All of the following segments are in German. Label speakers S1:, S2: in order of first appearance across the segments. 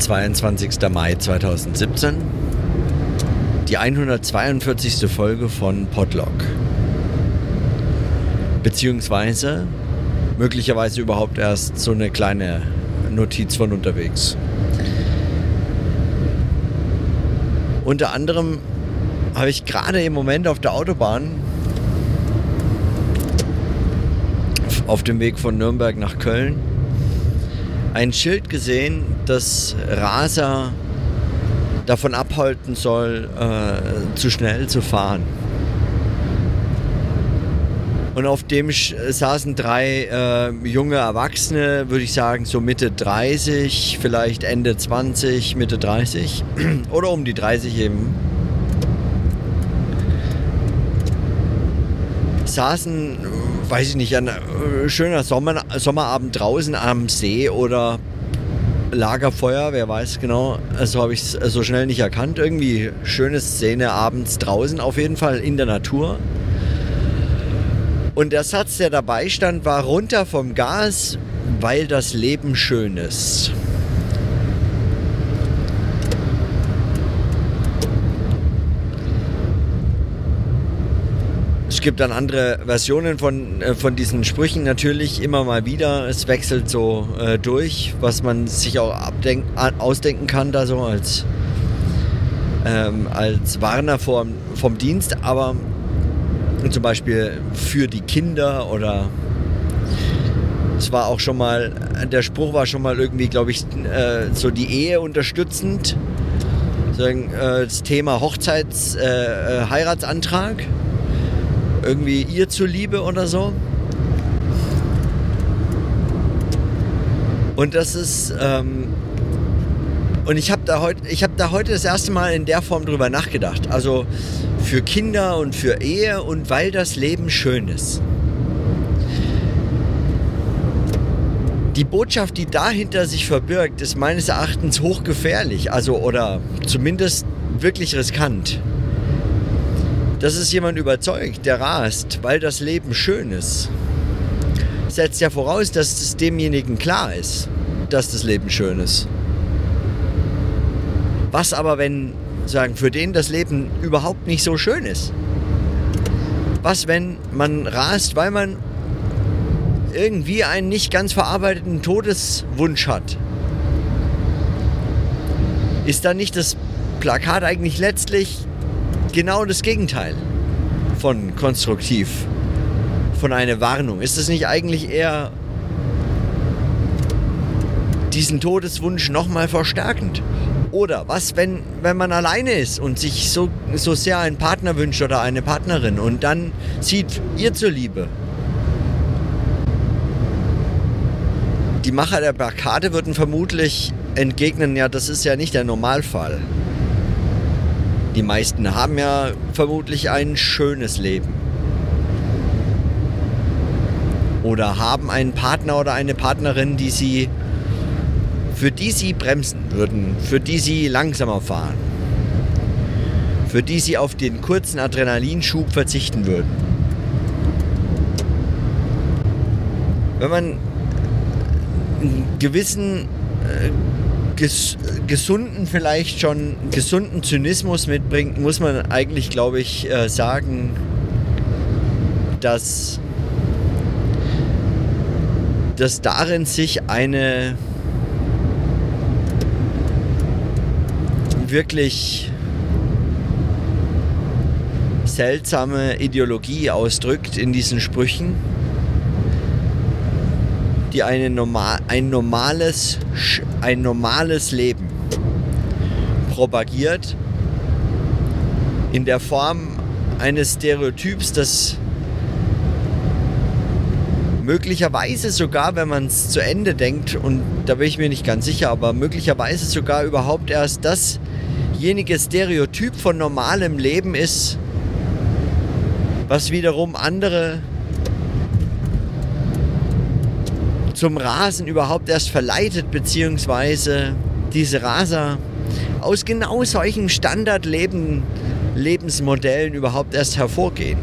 S1: 22. Mai 2017. Die 142. Folge von Podlog. Beziehungsweise möglicherweise überhaupt erst so eine kleine Notiz von unterwegs. Unter anderem habe ich gerade im Moment auf der Autobahn auf dem Weg von Nürnberg nach Köln ein Schild gesehen, das Raser davon abhalten soll, äh, zu schnell zu fahren. Und auf dem saßen drei äh, junge Erwachsene, würde ich sagen, so Mitte 30, vielleicht Ende 20, Mitte 30 oder um die 30 eben. Saßen, weiß ich nicht, ein äh, schöner Sommer, Sommerabend draußen am See oder Lagerfeuer, wer weiß genau. Also habe ich es so schnell nicht erkannt. Irgendwie schöne Szene abends draußen, auf jeden Fall in der Natur. Und der Satz, der dabei stand, war runter vom Gas, weil das Leben schön ist. Es gibt dann andere Versionen von, äh, von diesen Sprüchen natürlich immer mal wieder. Es wechselt so äh, durch, was man sich auch abdenk, ausdenken kann, da so als, ähm, als Warner vom, vom Dienst. Aber zum Beispiel für die Kinder oder es war auch schon mal, der Spruch war schon mal irgendwie, glaube ich, äh, so die Ehe unterstützend. Äh, das Thema Hochzeits-, äh, äh, Heiratsantrag. Irgendwie ihr zuliebe oder so. Und das ist, ähm, und ich habe da, hab da heute das erste Mal in der Form drüber nachgedacht. Also für Kinder und für Ehe und weil das Leben schön ist. Die Botschaft, die dahinter sich verbirgt, ist meines Erachtens hochgefährlich, also oder zumindest wirklich riskant. Das ist jemand überzeugt, der rast, weil das Leben schön ist. Setzt ja voraus, dass es demjenigen klar ist, dass das Leben schön ist. Was aber, wenn sagen, für den das Leben überhaupt nicht so schön ist? Was, wenn man rast, weil man irgendwie einen nicht ganz verarbeiteten Todeswunsch hat? Ist da nicht das Plakat eigentlich letztlich genau das Gegenteil von konstruktiv, von einer Warnung? Ist es nicht eigentlich eher diesen Todeswunsch nochmal verstärkend? Oder was, wenn, wenn man alleine ist und sich so, so sehr einen Partner wünscht oder eine Partnerin und dann sieht ihr zur Liebe. Die Macher der Plakate würden vermutlich entgegnen, ja, das ist ja nicht der Normalfall. Die meisten haben ja vermutlich ein schönes Leben. Oder haben einen Partner oder eine Partnerin, die sie für die sie bremsen würden, für die sie langsamer fahren, für die sie auf den kurzen Adrenalinschub verzichten würden. Wenn man einen gewissen äh, ges gesunden, vielleicht schon gesunden Zynismus mitbringt, muss man eigentlich, glaube ich, äh, sagen, dass, dass darin sich eine wirklich seltsame Ideologie ausdrückt in diesen Sprüchen, die eine normal, ein, normales, ein normales Leben propagiert in der Form eines Stereotyps, das möglicherweise sogar, wenn man es zu Ende denkt, und da bin ich mir nicht ganz sicher, aber möglicherweise sogar überhaupt erst das dasjenige Stereotyp von normalem Leben ist, was wiederum andere zum Rasen überhaupt erst verleitet, beziehungsweise diese Raser aus genau solchen Standardlebensmodellen überhaupt erst hervorgehen.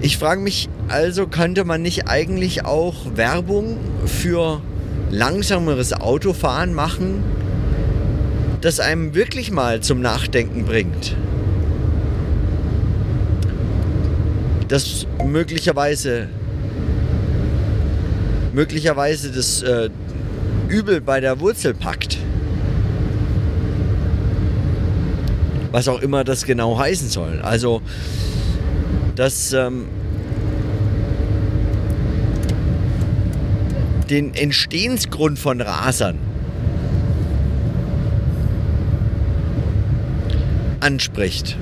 S1: Ich frage mich also, könnte man nicht eigentlich auch Werbung für langsameres Autofahren machen, das einem wirklich mal zum Nachdenken bringt. Das möglicherweise möglicherweise das äh, Übel bei der Wurzel packt. Was auch immer das genau heißen soll. Also, dass ähm, den Entstehensgrund von Rasern anspricht,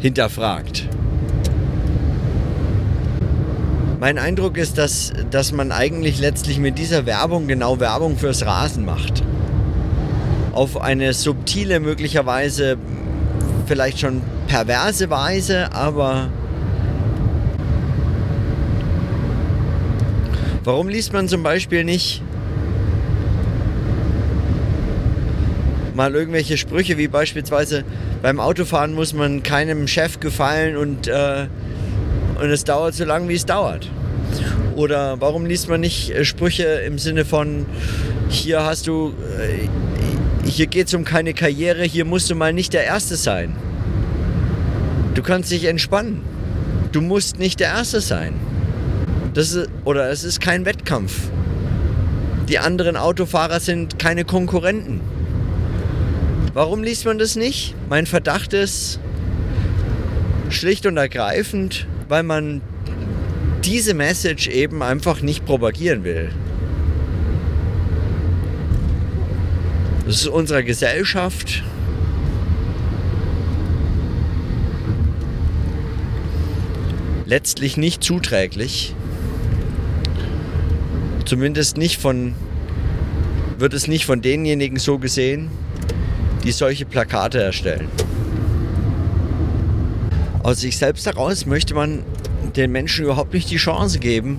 S1: hinterfragt. Mein Eindruck ist, dass, dass man eigentlich letztlich mit dieser Werbung genau Werbung fürs Rasen macht. Auf eine subtile, möglicherweise vielleicht schon perverse Weise, aber warum liest man zum Beispiel nicht mal irgendwelche Sprüche wie beispielsweise beim Autofahren muss man keinem Chef gefallen und äh, und es dauert so lange, wie es dauert. Oder warum liest man nicht äh, Sprüche im Sinne von, hier hast du, äh, hier geht es um keine Karriere, hier musst du mal nicht der Erste sein. Du kannst dich entspannen. Du musst nicht der Erste sein. Das ist, oder es ist kein Wettkampf. Die anderen Autofahrer sind keine Konkurrenten. Warum liest man das nicht? Mein Verdacht ist schlicht und ergreifend, weil man diese Message eben einfach nicht propagieren will. Das ist unserer Gesellschaft letztlich nicht zuträglich. Zumindest nicht von, wird es nicht von denjenigen so gesehen, die solche Plakate erstellen. Aus sich selbst heraus möchte man den Menschen überhaupt nicht die Chance geben,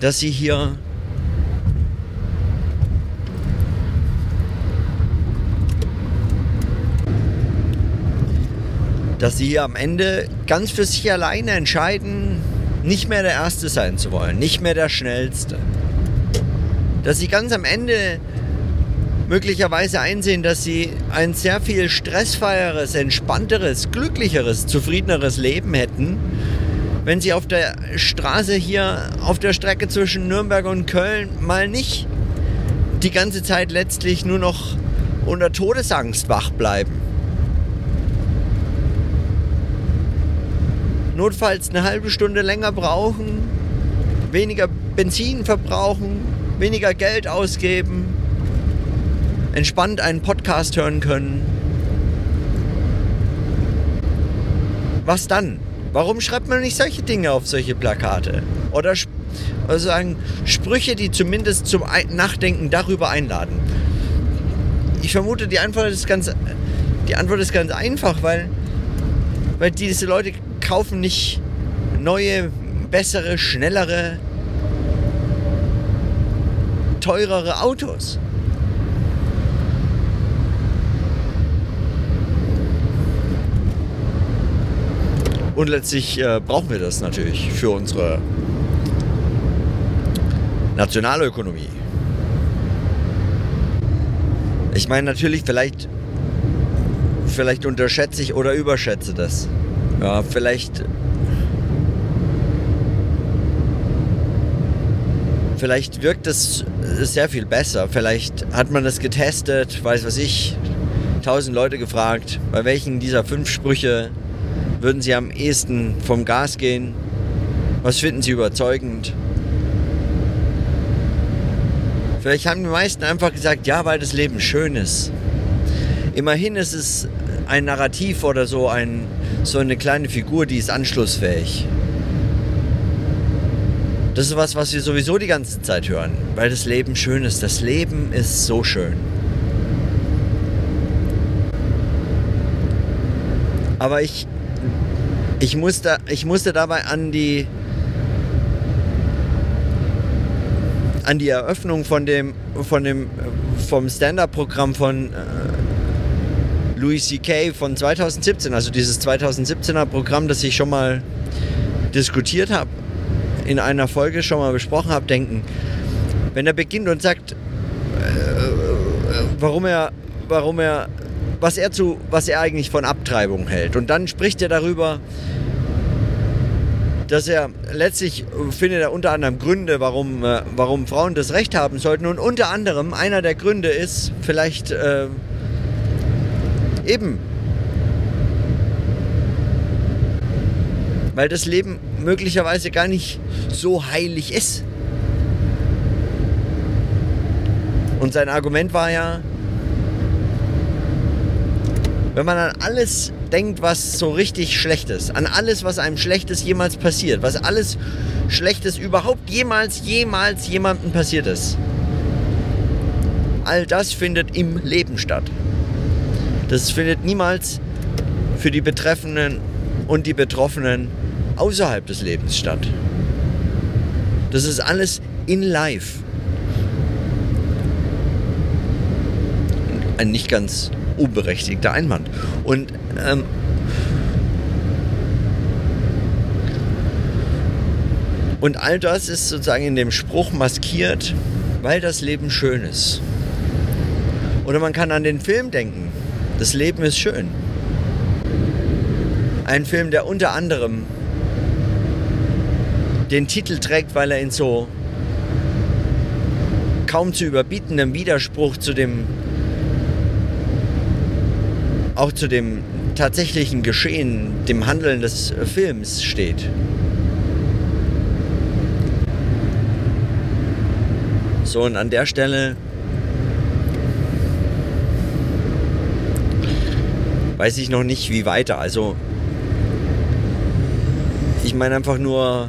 S1: dass sie hier dass sie hier am Ende ganz für sich alleine entscheiden, nicht mehr der Erste sein zu wollen, nicht mehr der Schnellste. Dass sie ganz am Ende möglicherweise einsehen, dass sie ein sehr viel stressfreieres, entspannteres, glücklicheres, zufriedeneres Leben hätten, wenn sie auf der Straße hier auf der Strecke zwischen Nürnberg und Köln mal nicht die ganze Zeit letztlich nur noch unter Todesangst wach bleiben. Notfalls eine halbe Stunde länger brauchen, weniger Benzin verbrauchen, weniger Geld ausgeben, entspannt einen Podcast hören können. Was dann? Warum schreibt man nicht solche Dinge auf solche Plakate? Oder sagen Sprüche, die zumindest zum Nachdenken darüber einladen. Ich vermute, die Antwort ist ganz, die Antwort ist ganz einfach, weil, weil diese Leute kaufen nicht neue, bessere, schnellere, teurere Autos. Und letztlich äh, brauchen wir das natürlich für unsere Nationalökonomie. Ich meine natürlich, vielleicht, vielleicht unterschätze ich oder überschätze das. Ja, vielleicht. Vielleicht wirkt es sehr viel besser. Vielleicht hat man das getestet, weiß was ich, tausend Leute gefragt, bei welchen dieser fünf Sprüche würden Sie am ehesten vom Gas gehen? Was finden Sie überzeugend? Vielleicht haben die meisten einfach gesagt, ja, weil das Leben schön ist. Immerhin ist es ein Narrativ oder so, ein, so eine kleine Figur, die ist anschlussfähig. Das ist was, was wir sowieso die ganze Zeit hören, weil das Leben schön ist. Das Leben ist so schön. Aber ich ich musste, ich musste dabei an die an die Eröffnung von dem, von dem vom Stand-up-Programm von äh, Louis C.K. von 2017, also dieses 2017er Programm, das ich schon mal diskutiert habe in einer Folge schon mal besprochen habe, denken. Wenn er beginnt und sagt, äh, warum er, warum er, was er zu, was er eigentlich von Abtreibung hält. Und dann spricht er darüber, dass er letztlich findet er unter anderem Gründe, warum, äh, warum Frauen das Recht haben sollten. Und unter anderem einer der Gründe ist vielleicht äh, eben, weil das Leben möglicherweise gar nicht so heilig ist. Und sein Argument war ja, wenn man an alles denkt, was so richtig schlecht ist, an alles, was einem Schlechtes jemals passiert, was alles Schlechtes überhaupt jemals, jemals jemandem passiert ist, all das findet im Leben statt. Das findet niemals für die Betreffenden und die Betroffenen außerhalb des Lebens statt. Das ist alles in life. Ein nicht ganz unberechtigter Einwand. Und ähm, Und all das ist sozusagen in dem Spruch maskiert, weil das Leben schön ist. Oder man kann an den Film denken. Das Leben ist schön. Ein Film, der unter anderem den Titel trägt, weil er in so kaum zu überbietendem Widerspruch zu dem auch zu dem tatsächlichen Geschehen, dem Handeln des Films steht. So, und an der Stelle weiß ich noch nicht, wie weiter. Also, ich meine einfach nur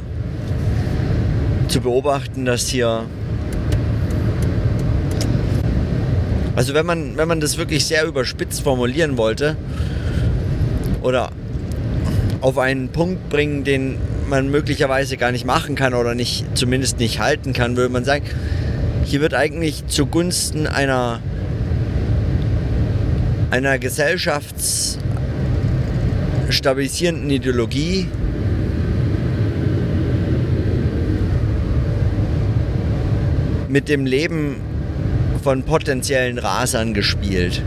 S1: zu beobachten, dass hier. Also wenn man, wenn man das wirklich sehr überspitzt formulieren wollte oder auf einen Punkt bringen, den man möglicherweise gar nicht machen kann oder nicht, zumindest nicht halten kann, würde man sagen, hier wird eigentlich zugunsten einer, einer gesellschaftsstabilisierenden Ideologie mit dem Leben von potenziellen Rasern gespielt.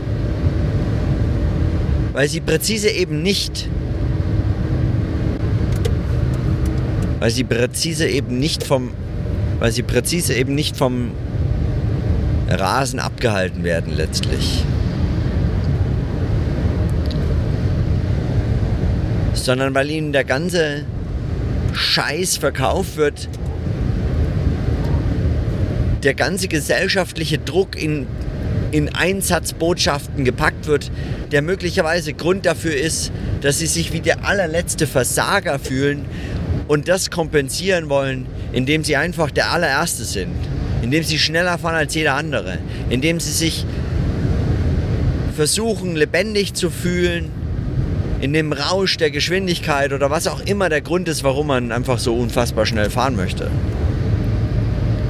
S1: Weil sie präzise eben nicht weil sie präzise eben nicht vom weil sie präzise eben nicht vom Rasen abgehalten werden letztlich. Sondern weil ihnen der ganze Scheiß verkauft wird, der ganze gesellschaftliche Druck in, in Einsatzbotschaften gepackt wird, der möglicherweise Grund dafür ist, dass sie sich wie der allerletzte Versager fühlen und das kompensieren wollen, indem sie einfach der allererste sind indem sie schneller fahren als jeder andere, indem sie sich versuchen lebendig zu fühlen, in dem Rausch der Geschwindigkeit oder was auch immer der Grund ist, warum man einfach so unfassbar schnell fahren möchte.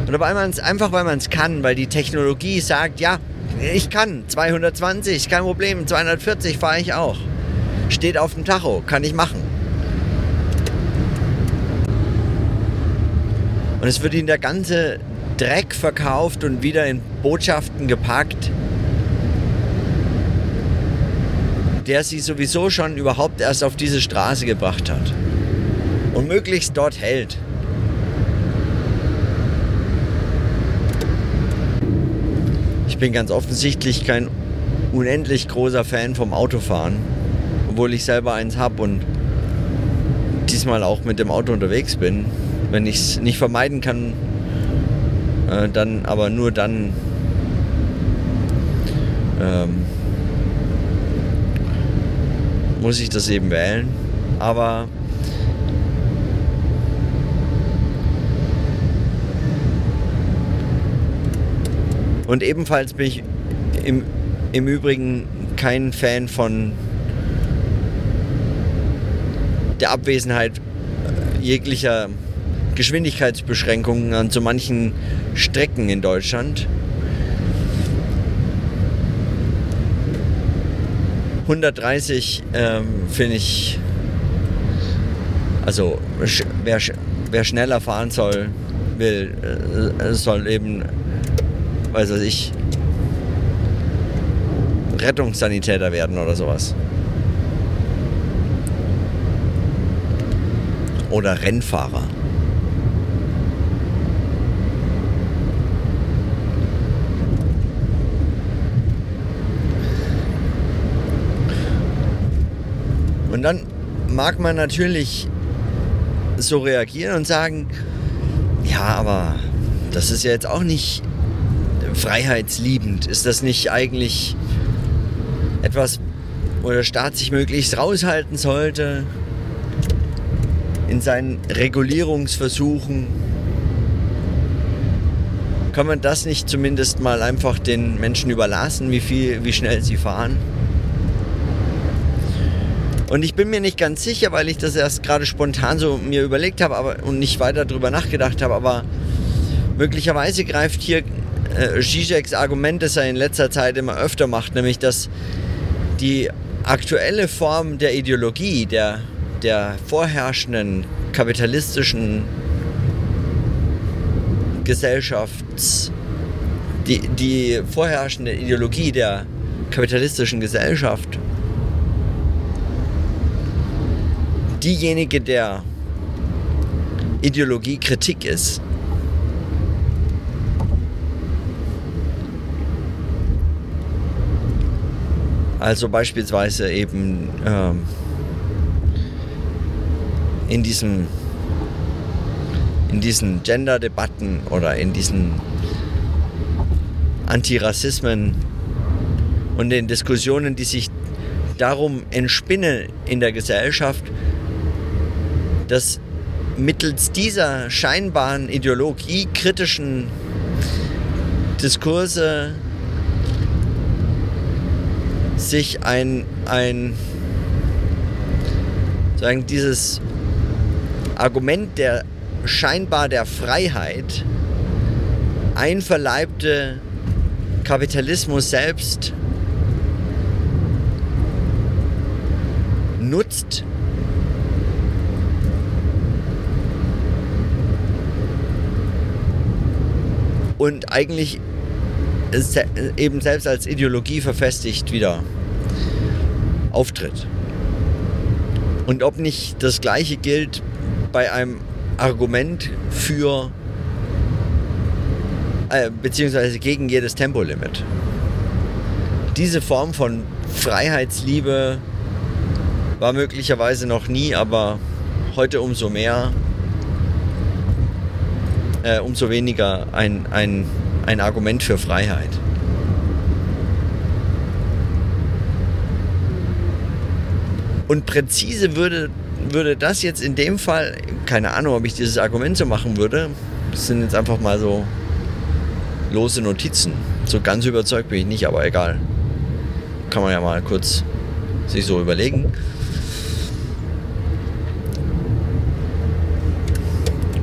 S1: Oder weil man es einfach, weil man es kann, weil die Technologie sagt, ja, ich kann 220, kein Problem, 240 fahre ich auch. Steht auf dem Tacho, kann ich machen. Und es wird ihnen der ganze Dreck verkauft und wieder in Botschaften gepackt, der sie sowieso schon überhaupt erst auf diese Straße gebracht hat und möglichst dort hält. Ich bin ganz offensichtlich kein unendlich großer Fan vom Autofahren, obwohl ich selber eins habe und diesmal auch mit dem Auto unterwegs bin. Wenn ich es nicht vermeiden kann, äh, dann aber nur dann ähm, muss ich das eben wählen. Aber und ebenfalls bin ich im, im Übrigen kein Fan von der Abwesenheit jeglicher Geschwindigkeitsbeschränkungen an so manchen Strecken in Deutschland. 130 ähm, finde ich, also wer wer schneller fahren soll, will, äh, soll eben, weiß was ich, Rettungssanitäter werden oder sowas. Oder Rennfahrer. Und dann mag man natürlich so reagieren und sagen, ja, aber das ist ja jetzt auch nicht freiheitsliebend. Ist das nicht eigentlich etwas, wo der Staat sich möglichst raushalten sollte in seinen Regulierungsversuchen? Kann man das nicht zumindest mal einfach den Menschen überlassen, wie viel, wie schnell sie fahren? Und ich bin mir nicht ganz sicher, weil ich das erst gerade spontan so mir überlegt habe aber, und nicht weiter darüber nachgedacht habe, aber möglicherweise greift hier äh, Zizeks Argument, das er in letzter Zeit immer öfter macht, nämlich dass die aktuelle Form der Ideologie, der, der vorherrschenden kapitalistischen Gesellschafts, die, die vorherrschende Ideologie der kapitalistischen Gesellschaft diejenige der Ideologiekritik ist. Also beispielsweise eben ähm, in diesem in diesen Gender-Debatten oder in diesen Antirassismen und den Diskussionen, die sich darum entspinnen in der Gesellschaft, dass mittels dieser scheinbaren ideologiekritischen Diskurse sich ein, ein sagen, dieses Argument der scheinbar der Freiheit einverleibte Kapitalismus selbst nutzt und eigentlich eben selbst als Ideologie verfestigt wieder auftritt. Und ob nicht das gleiche gilt bei einem Argument für äh, beziehungsweise gegen jedes Tempolimit. Diese Form von Freiheitsliebe war möglicherweise noch nie, aber heute umso mehr äh, umso weniger ein, ein, ein Argument für Freiheit. Und präzise würde, würde das jetzt in dem Fall, keine Ahnung, ob ich dieses Argument so machen würde, das sind jetzt einfach mal so lose Notizen. So ganz überzeugt bin ich nicht, aber egal. Kann man ja mal kurz sich so überlegen.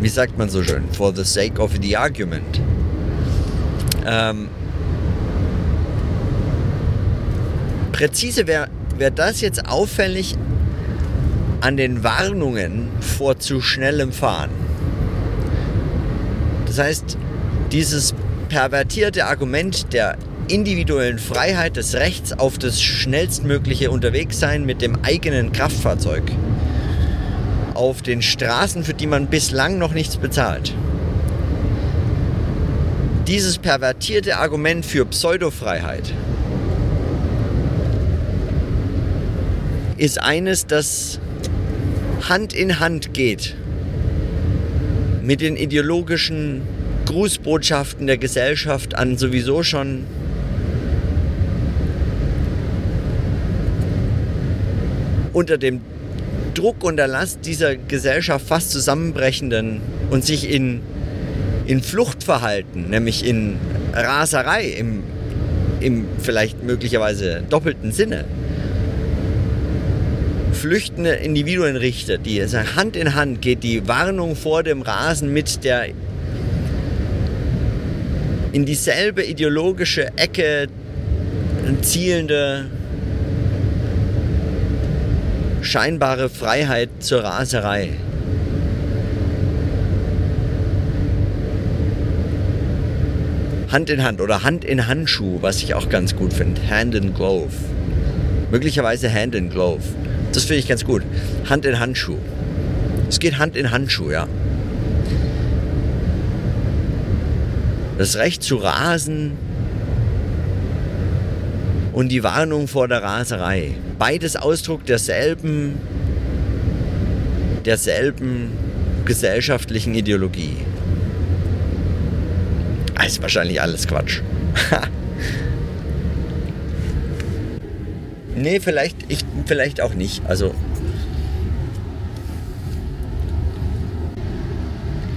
S1: wie sagt man so schön, for the sake of the argument. Ähm, präzise wäre wär das jetzt auffällig an den Warnungen vor zu schnellem Fahren. Das heißt, dieses pervertierte Argument der individuellen Freiheit des Rechts auf das schnellstmögliche Unterwegssein mit dem eigenen Kraftfahrzeug auf den Straßen, für die man bislang noch nichts bezahlt. Dieses pervertierte Argument für Pseudofreiheit ist eines, das Hand in Hand geht mit den ideologischen Grußbotschaften der Gesellschaft an sowieso schon unter dem Druck und Erlast dieser Gesellschaft fast zusammenbrechenden und sich in, in Fluchtverhalten, nämlich in Raserei im, im vielleicht möglicherweise doppelten Sinne, flüchtende Individuen richtet, die Hand in Hand geht die Warnung vor dem Rasen mit der in dieselbe ideologische Ecke zielende scheinbare Freiheit zur Raserei. Hand in Hand oder Hand in Handschuh, was ich auch ganz gut finde. Hand in Glove. Möglicherweise Hand in Glove. Das finde ich ganz gut. Hand in Handschuh. Es geht Hand in Handschuh, ja. Das Recht zu rasen und die Warnung vor der Raserei. Beides Ausdruck derselben, derselben gesellschaftlichen Ideologie. Das ist wahrscheinlich alles Quatsch. nee, vielleicht, ich, vielleicht auch nicht. Also.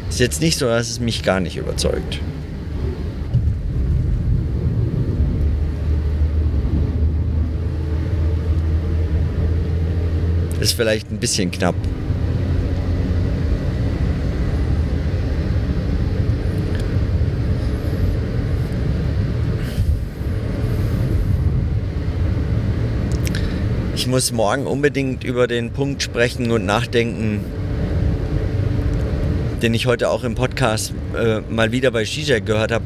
S1: Ist jetzt nicht so, dass es mich gar nicht überzeugt. Ist vielleicht ein bisschen knapp. Ich muss morgen unbedingt über den Punkt sprechen und nachdenken, den ich heute auch im Podcast äh, mal wieder bei Zizek gehört habe,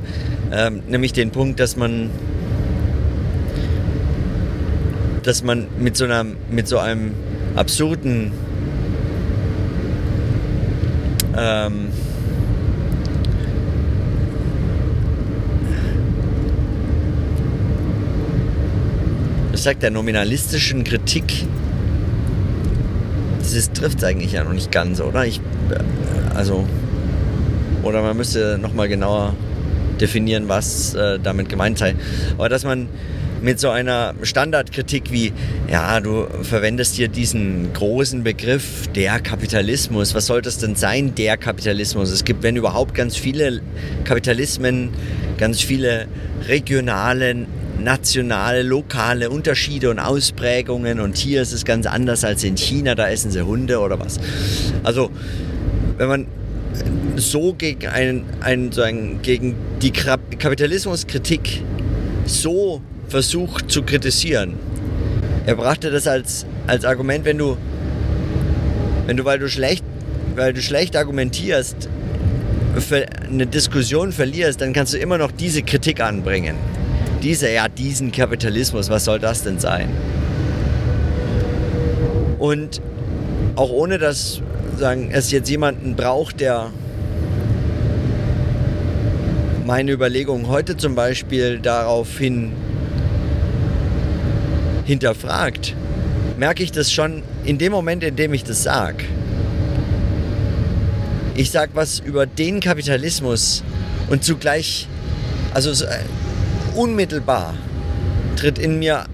S1: ähm, nämlich den Punkt, dass man dass man mit so, einer, mit so einem absurden ähm, sagt der nominalistischen Kritik das trifft es eigentlich ja noch nicht ganz, oder? Ich, äh, also, oder man müsste nochmal genauer definieren, was äh, damit gemeint sei. Aber dass man mit so einer Standardkritik wie, ja, du verwendest hier diesen großen Begriff der Kapitalismus. Was soll das denn sein, der Kapitalismus? Es gibt, wenn überhaupt, ganz viele Kapitalismen, ganz viele regionale, nationale, lokale Unterschiede und Ausprägungen. Und hier ist es ganz anders als in China, da essen sie Hunde oder was. Also, wenn man so gegen, einen, einen, einen, gegen die Kapitalismuskritik so versucht zu kritisieren. Er brachte das als, als Argument, wenn du, wenn du, weil du schlecht, weil du schlecht argumentierst, eine Diskussion verlierst, dann kannst du immer noch diese Kritik anbringen. Diese, ja, diesen Kapitalismus, was soll das denn sein? Und auch ohne dass sagen, es jetzt jemanden braucht, der meine Überlegungen heute zum Beispiel daraufhin hinterfragt, merke ich das schon in dem Moment, in dem ich das sage. Ich sage was über den Kapitalismus und zugleich, also äh, unmittelbar tritt in mir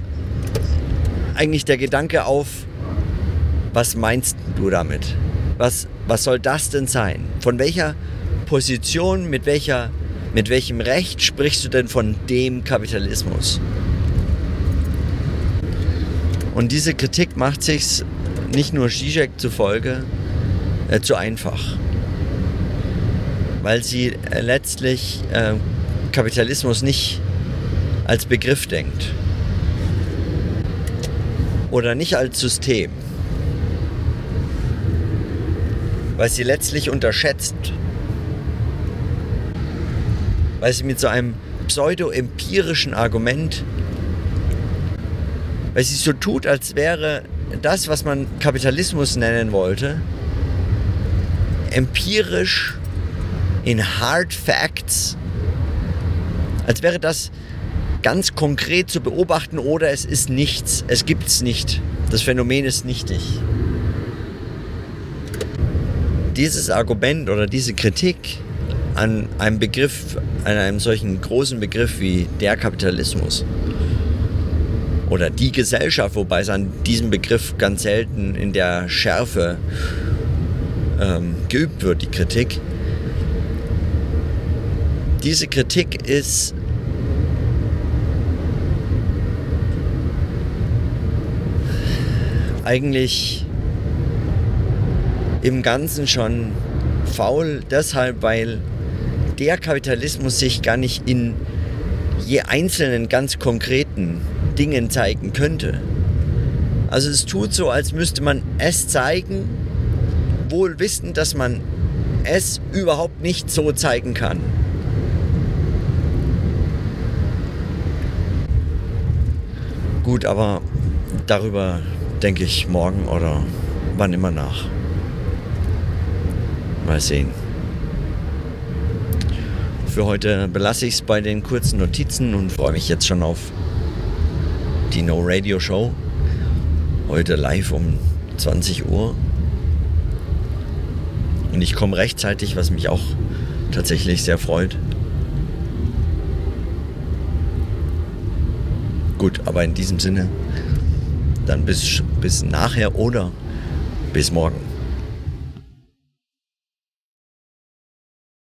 S1: eigentlich der Gedanke auf, was meinst du damit? Was, was soll das denn sein? Von welcher Position, mit, welcher, mit welchem Recht sprichst du denn von dem Kapitalismus? Und diese Kritik macht sich nicht nur Zizek zufolge äh, zu einfach, weil sie äh, letztlich äh, Kapitalismus nicht als Begriff denkt. Oder nicht als System, weil sie letztlich unterschätzt, weil sie mit so einem pseudo-empirischen Argument weil sie so tut, als wäre das, was man Kapitalismus nennen wollte, empirisch in Hard Facts, als wäre das ganz konkret zu beobachten oder es ist nichts, es gibt es nicht. Das Phänomen ist nichtig. Dieses Argument oder diese Kritik an einem Begriff, an einem solchen großen Begriff wie der Kapitalismus, oder die Gesellschaft, wobei es an diesem Begriff ganz selten in der Schärfe ähm, geübt wird, die Kritik. Diese Kritik ist eigentlich im Ganzen schon faul, deshalb, weil der Kapitalismus sich gar nicht in je einzelnen ganz konkreten Dingen zeigen könnte. Also es tut so, als müsste man es zeigen, wohl wissend, dass man es überhaupt nicht so zeigen kann. Gut, aber darüber denke ich morgen oder wann immer nach. Mal sehen. Für heute belasse ich es bei den kurzen Notizen und freue mich jetzt schon auf die No Radio Show. Heute live um 20 Uhr. Und ich komme rechtzeitig, was mich auch tatsächlich sehr freut. Gut, aber in diesem Sinne, dann bis, bis nachher oder bis morgen.